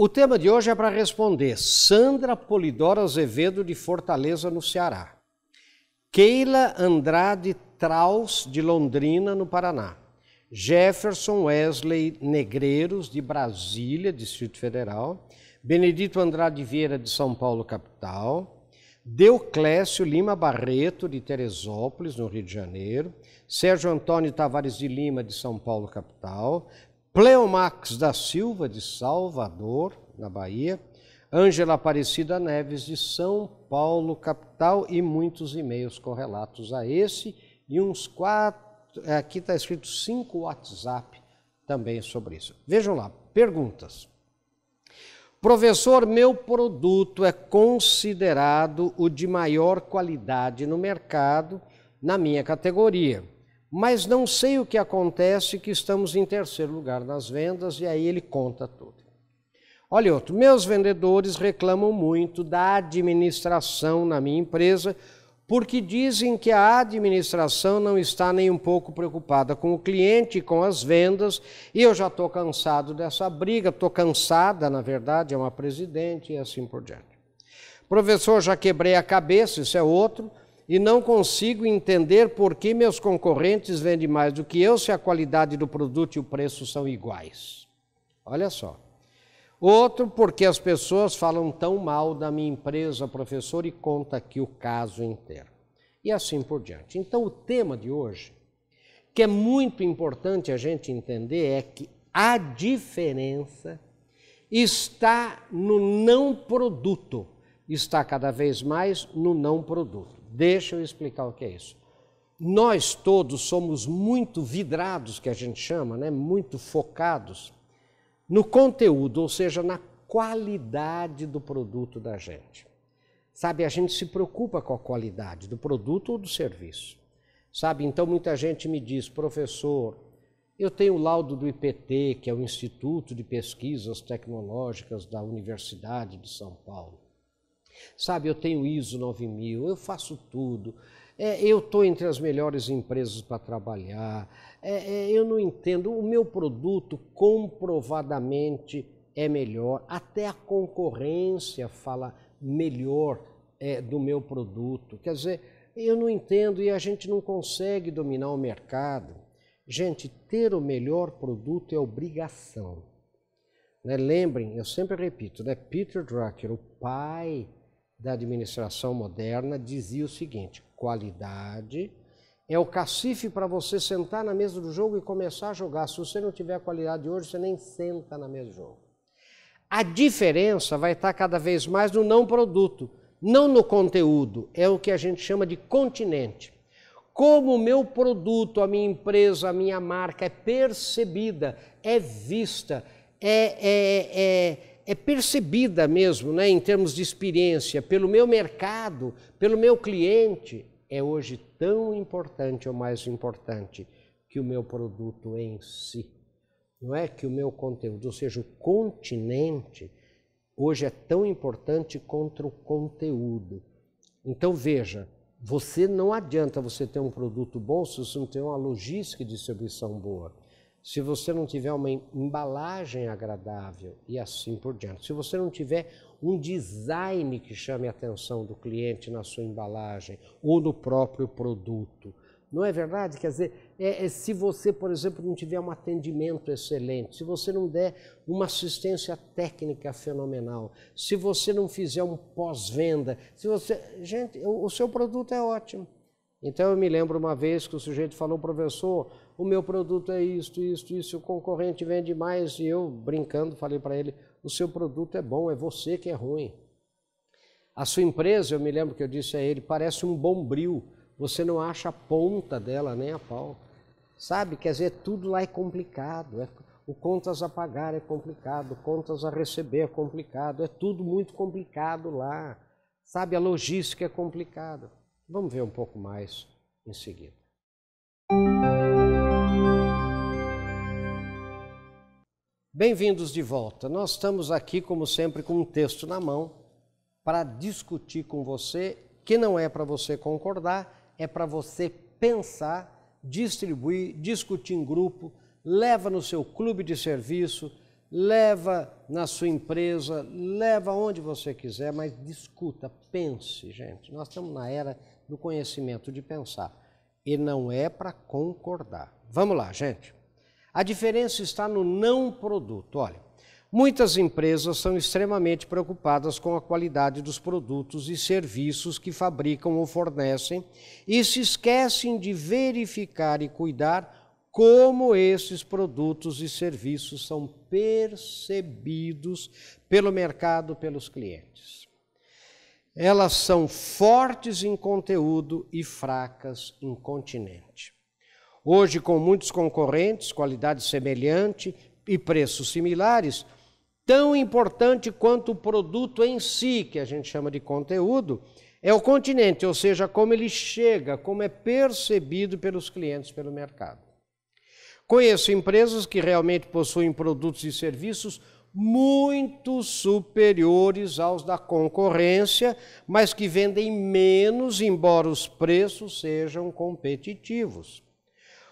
O tema de hoje é para responder Sandra Polidoro Azevedo de Fortaleza, no Ceará. Keila Andrade Traus de Londrina, no Paraná. Jefferson Wesley Negreiros de Brasília, Distrito Federal. Benedito Andrade Vieira de São Paulo, capital. Deuclésio Lima Barreto de Teresópolis, no Rio de Janeiro. Sérgio Antônio Tavares de Lima de São Paulo, capital. Pleomax da Silva, de Salvador, na Bahia, Ângela Aparecida Neves, de São Paulo, capital, e muitos e-mails correlatos a esse, e uns quatro, é, aqui está escrito cinco WhatsApp também sobre isso. Vejam lá, perguntas. Professor, meu produto é considerado o de maior qualidade no mercado na minha categoria mas não sei o que acontece que estamos em terceiro lugar nas vendas e aí ele conta tudo. Olha outro, meus vendedores reclamam muito da administração na minha empresa porque dizem que a administração não está nem um pouco preocupada com o cliente, com as vendas, e eu já estou cansado dessa briga, estou cansada, na verdade, é uma presidente e assim por diante. Professor, já quebrei a cabeça, isso é outro, e não consigo entender por que meus concorrentes vendem mais do que eu se a qualidade do produto e o preço são iguais. Olha só. Outro, porque as pessoas falam tão mal da minha empresa, professor, e conta aqui o caso inteiro. E assim por diante. Então, o tema de hoje, que é muito importante a gente entender, é que a diferença está no não produto, está cada vez mais no não produto. Deixa eu explicar o que é isso. Nós todos somos muito vidrados, que a gente chama, né? muito focados no conteúdo, ou seja, na qualidade do produto da gente. Sabe, a gente se preocupa com a qualidade do produto ou do serviço. Sabe, então muita gente me diz, professor, eu tenho o laudo do IPT, que é o Instituto de Pesquisas Tecnológicas da Universidade de São Paulo. Sabe, eu tenho ISO 9000, eu faço tudo. É, eu estou entre as melhores empresas para trabalhar. É, é, eu não entendo. O meu produto comprovadamente é melhor. Até a concorrência fala melhor é, do meu produto. Quer dizer, eu não entendo e a gente não consegue dominar o mercado. Gente, ter o melhor produto é obrigação. Né? Lembrem, eu sempre repito, né? Peter Drucker, o pai da administração moderna dizia o seguinte: qualidade é o cacife para você sentar na mesa do jogo e começar a jogar. Se você não tiver qualidade hoje, você nem senta na mesa do jogo. A diferença vai estar cada vez mais no não produto, não no conteúdo. É o que a gente chama de continente. Como o meu produto, a minha empresa, a minha marca é percebida, é vista, é, é, é é percebida mesmo, né, em termos de experiência, pelo meu mercado, pelo meu cliente, é hoje tão importante ou mais importante que o meu produto em si. Não é que o meu conteúdo, ou seja, o continente, hoje é tão importante quanto o conteúdo. Então veja, você não adianta você ter um produto bom se você não tem uma logística de distribuição boa se você não tiver uma embalagem agradável e assim por diante, se você não tiver um design que chame a atenção do cliente na sua embalagem ou no próprio produto, não é verdade? Quer dizer, é, é, se você, por exemplo, não tiver um atendimento excelente, se você não der uma assistência técnica fenomenal, se você não fizer um pós-venda, se você. Gente, o, o seu produto é ótimo. Então eu me lembro uma vez que o sujeito falou, professor, o meu produto é isto, isto, isso, o concorrente vende mais, e eu, brincando, falei para ele, o seu produto é bom, é você que é ruim. A sua empresa, eu me lembro que eu disse a ele, parece um bombril, você não acha a ponta dela nem a pau. Sabe, quer dizer, tudo lá é complicado, é, o contas a pagar é complicado, contas a receber é complicado, é tudo muito complicado lá. Sabe, a logística é complicada. Vamos ver um pouco mais em seguida. Bem-vindos de volta. Nós estamos aqui, como sempre, com um texto na mão para discutir com você, que não é para você concordar, é para você pensar, distribuir, discutir em grupo, leva no seu clube de serviço, leva na sua empresa, leva onde você quiser, mas discuta, pense, gente. Nós estamos na era do conhecimento, de pensar. E não é para concordar. Vamos lá, gente. A diferença está no não produto. Olha, muitas empresas são extremamente preocupadas com a qualidade dos produtos e serviços que fabricam ou fornecem e se esquecem de verificar e cuidar como esses produtos e serviços são percebidos pelo mercado, pelos clientes. Elas são fortes em conteúdo e fracas em continente. Hoje, com muitos concorrentes, qualidade semelhante e preços similares, tão importante quanto o produto em si, que a gente chama de conteúdo, é o continente, ou seja, como ele chega, como é percebido pelos clientes, pelo mercado. Conheço empresas que realmente possuem produtos e serviços muito superiores aos da concorrência, mas que vendem menos, embora os preços sejam competitivos.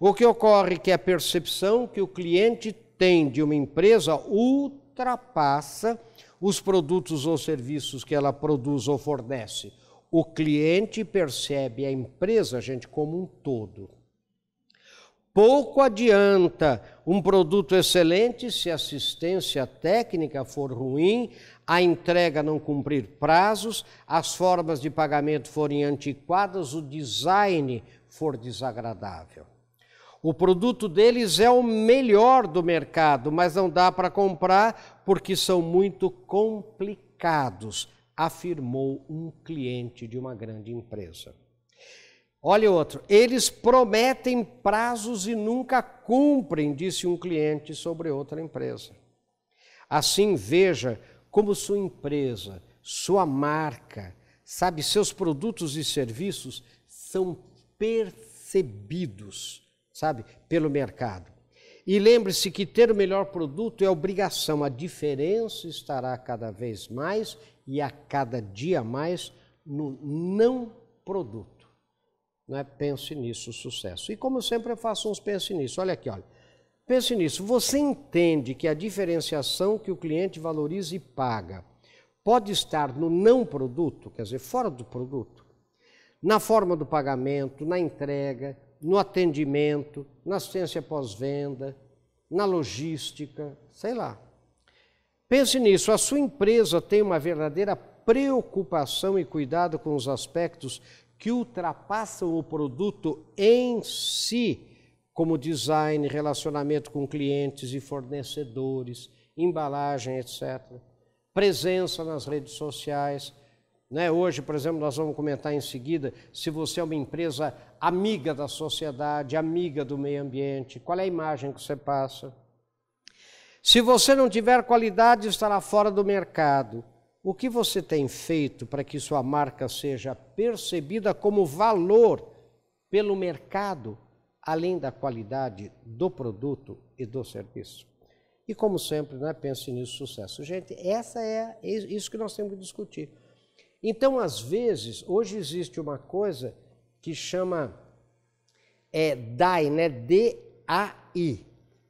O que ocorre é que a percepção que o cliente tem de uma empresa ultrapassa os produtos ou serviços que ela produz ou fornece. O cliente percebe a empresa, gente, como um todo. Pouco adianta um produto excelente se a assistência técnica for ruim, a entrega não cumprir prazos, as formas de pagamento forem antiquadas, o design for desagradável. O produto deles é o melhor do mercado, mas não dá para comprar porque são muito complicados, afirmou um cliente de uma grande empresa. Olha outro, eles prometem prazos e nunca cumprem, disse um cliente sobre outra empresa. Assim, veja como sua empresa, sua marca, sabe, seus produtos e serviços são percebidos, sabe, pelo mercado. E lembre-se que ter o melhor produto é obrigação, a diferença estará cada vez mais e a cada dia mais no não produto. Né? Pense nisso, sucesso. E como sempre eu faço uns pense nisso. Olha aqui, olha. Pense nisso. Você entende que a diferenciação que o cliente valoriza e paga pode estar no não produto, quer dizer, fora do produto, na forma do pagamento, na entrega, no atendimento, na assistência pós-venda, na logística, sei lá. Pense nisso, a sua empresa tem uma verdadeira preocupação e cuidado com os aspectos que ultrapassam o produto em si, como design, relacionamento com clientes e fornecedores, embalagem, etc. Presença nas redes sociais. Né? Hoje, por exemplo, nós vamos comentar em seguida se você é uma empresa amiga da sociedade, amiga do meio ambiente, qual é a imagem que você passa. Se você não tiver qualidade, estará fora do mercado. O que você tem feito para que sua marca seja percebida como valor pelo mercado, além da qualidade do produto e do serviço? E como sempre, né, pense nisso sucesso. Gente, essa é isso que nós temos que discutir. Então, às vezes, hoje existe uma coisa que chama é, DAI, né, D-A-I,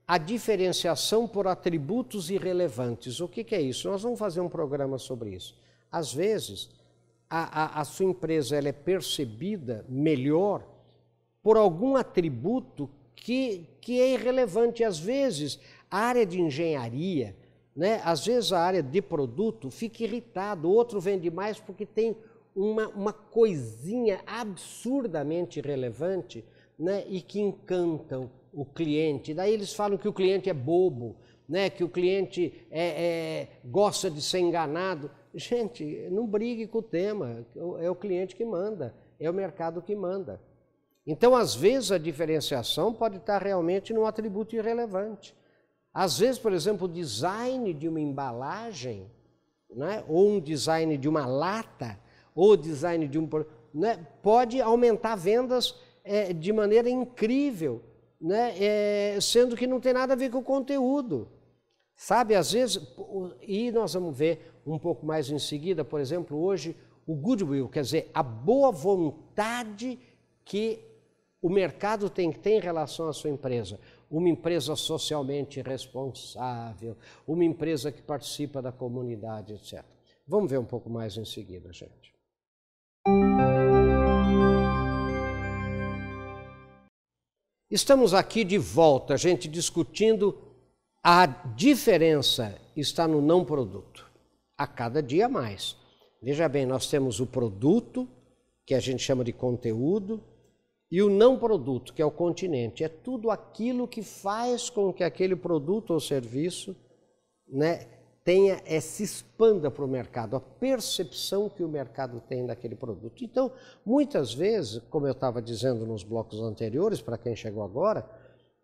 a diferenciação por atributos irrelevantes. O que, que, é isso? Nós vamos fazer um programa sobre isso. Às vezes, a, a, a sua empresa ela é percebida melhor por algum atributo que, que é irrelevante. Às vezes, a área de engenharia, né? às vezes a área de produto fica irritado, outro vende mais porque tem uma, uma coisinha absurdamente relevante né? e que encantam o cliente. Daí eles falam que o cliente é bobo, né? que o cliente é, é, gosta de ser enganado. Gente, não brigue com o tema, é o cliente que manda, é o mercado que manda. Então, às vezes, a diferenciação pode estar realmente num atributo irrelevante. Às vezes, por exemplo, o design de uma embalagem, né? ou um design de uma lata, ou o design de um. Né? pode aumentar vendas é, de maneira incrível né, é, sendo que não tem nada a ver com o conteúdo. Sabe, às vezes, e nós vamos ver um pouco mais em seguida, por exemplo, hoje, o goodwill, quer dizer, a boa vontade que o mercado tem que ter em relação à sua empresa. Uma empresa socialmente responsável, uma empresa que participa da comunidade, etc. Vamos ver um pouco mais em seguida, gente. Estamos aqui de volta, gente, discutindo a diferença está no não produto. A cada dia mais. Veja bem, nós temos o produto, que a gente chama de conteúdo, e o não produto, que é o continente. É tudo aquilo que faz com que aquele produto ou serviço né, tenha, é, se expanda para o mercado, a percepção que o mercado tem daquele produto. Então, muitas vezes, como eu estava dizendo nos blocos anteriores, para quem chegou agora,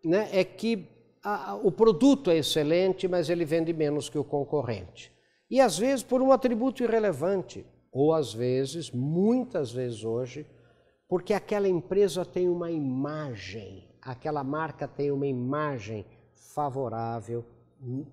né, é que a, o produto é excelente, mas ele vende menos que o concorrente. E às vezes por um atributo irrelevante, ou às vezes, muitas vezes hoje, porque aquela empresa tem uma imagem, aquela marca tem uma imagem favorável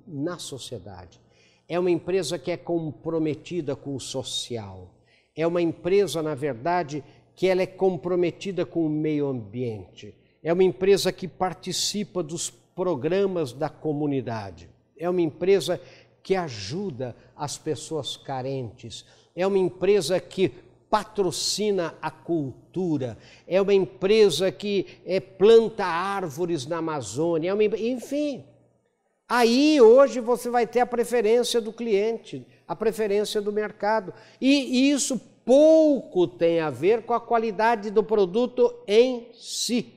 na sociedade. É uma empresa que é comprometida com o social. É uma empresa, na verdade, que ela é comprometida com o meio ambiente. É uma empresa que participa dos programas da comunidade. É uma empresa que ajuda as pessoas carentes. É uma empresa que patrocina a cultura. É uma empresa que é, planta árvores na Amazônia. É uma, enfim, Aí hoje você vai ter a preferência do cliente, a preferência do mercado. E isso pouco tem a ver com a qualidade do produto em si.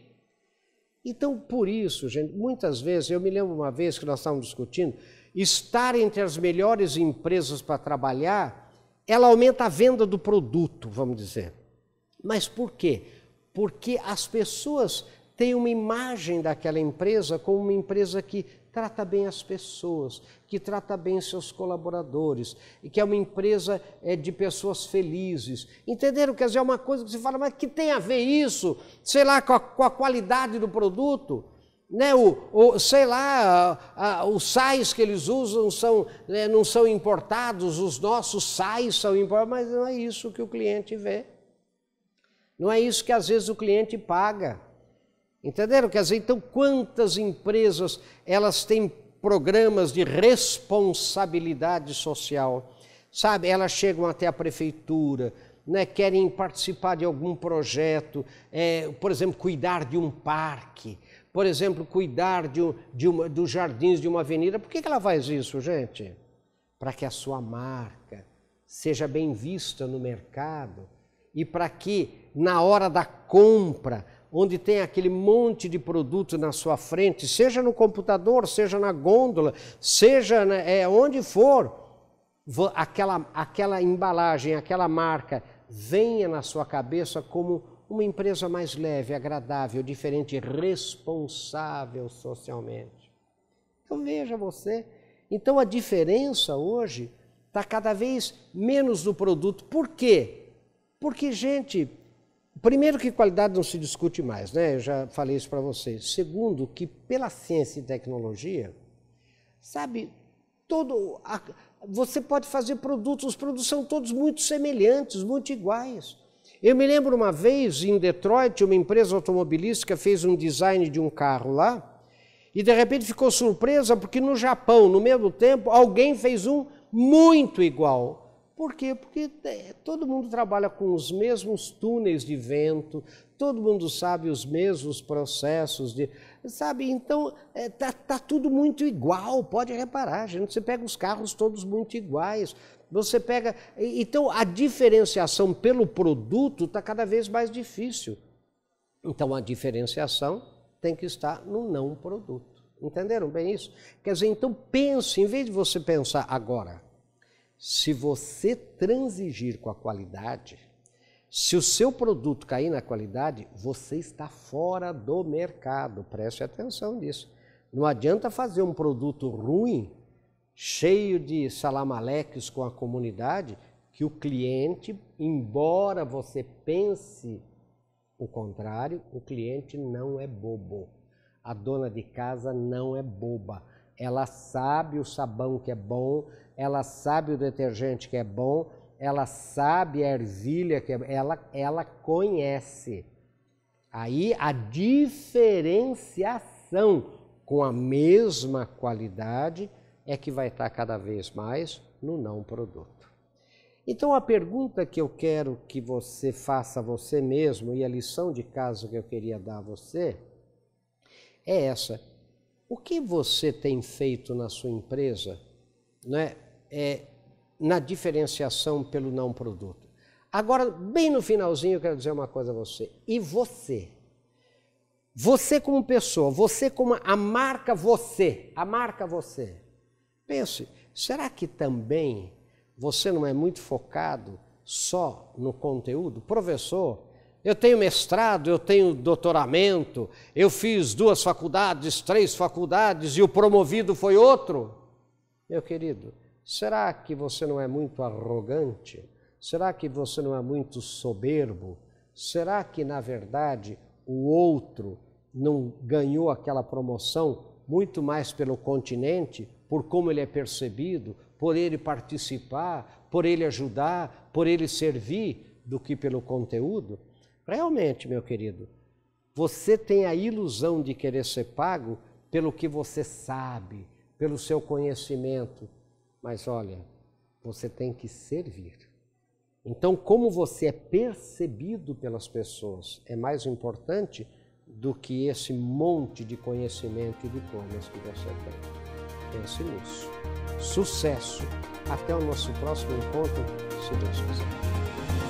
Então, por isso, gente, muitas vezes, eu me lembro uma vez que nós estávamos discutindo, estar entre as melhores empresas para trabalhar, ela aumenta a venda do produto, vamos dizer. Mas por quê? Porque as pessoas têm uma imagem daquela empresa como uma empresa que trata bem as pessoas, que trata bem seus colaboradores, e que é uma empresa é, de pessoas felizes. Entenderam? Quer dizer, é uma coisa que se fala, mas que tem a ver isso, sei lá, com a, com a qualidade do produto? Né, o, o, sei lá, a, a, os sais que eles usam são, né, não são importados, os nossos sais são importados, mas não é isso que o cliente vê. Não é isso que às vezes o cliente paga. Entenderam? Quer dizer, então quantas empresas elas têm programas de responsabilidade social? Sabe, elas chegam até a prefeitura, né, querem participar de algum projeto, é, por exemplo, cuidar de um parque, por exemplo, cuidar de, de uma, dos jardins de uma avenida. Por que, que ela faz isso, gente? Para que a sua marca seja bem vista no mercado e para que, na hora da compra, onde tem aquele monte de produto na sua frente, seja no computador, seja na gôndola, seja é, onde for, aquela, aquela embalagem, aquela marca venha na sua cabeça como uma empresa mais leve, agradável, diferente, responsável socialmente. Então veja você. Então a diferença hoje está cada vez menos no produto. Por quê? Porque, gente, Primeiro, que qualidade não se discute mais, né? Eu já falei isso para vocês. Segundo, que pela ciência e tecnologia, sabe, todo. A, você pode fazer produtos, os produtos são todos muito semelhantes, muito iguais. Eu me lembro uma vez em Detroit, uma empresa automobilística fez um design de um carro lá e de repente ficou surpresa porque no Japão, no mesmo tempo, alguém fez um muito igual. Por quê? Porque é, todo mundo trabalha com os mesmos túneis de vento, todo mundo sabe os mesmos processos de. Sabe? Então, está é, tá, tá tudo muito igual, pode reparar, gente. Você pega os carros todos muito iguais. Você pega. Então, a diferenciação pelo produto está cada vez mais difícil. Então, a diferenciação tem que estar no não produto. Entenderam bem isso? Quer dizer, então pense, em vez de você pensar agora, se você transigir com a qualidade, se o seu produto cair na qualidade, você está fora do mercado. Preste atenção nisso. Não adianta fazer um produto ruim, cheio de salamaleques com a comunidade, que o cliente, embora você pense o contrário, o cliente não é bobo. A dona de casa não é boba. Ela sabe o sabão que é bom, ela sabe o detergente que é bom, ela sabe a ervilha que é ela ela conhece. Aí a diferenciação com a mesma qualidade é que vai estar cada vez mais no não produto. Então a pergunta que eu quero que você faça a você mesmo e a lição de casa que eu queria dar a você é essa: o que você tem feito na sua empresa, né, é, na diferenciação pelo não produto? Agora, bem no finalzinho, eu quero dizer uma coisa a você. E você? Você como pessoa, você como a marca você, a marca você. Pense, será que também você não é muito focado só no conteúdo? Professor, eu tenho mestrado, eu tenho doutoramento, eu fiz duas faculdades, três faculdades e o promovido foi outro. Meu querido, será que você não é muito arrogante? Será que você não é muito soberbo? Será que, na verdade, o outro não ganhou aquela promoção muito mais pelo continente, por como ele é percebido, por ele participar, por ele ajudar, por ele servir, do que pelo conteúdo? Realmente, meu querido, você tem a ilusão de querer ser pago pelo que você sabe, pelo seu conhecimento, mas olha, você tem que servir. Então, como você é percebido pelas pessoas é mais importante do que esse monte de conhecimento e diplomas que você tem. Pense nisso. Sucesso! Até o nosso próximo encontro, se Deus quiser.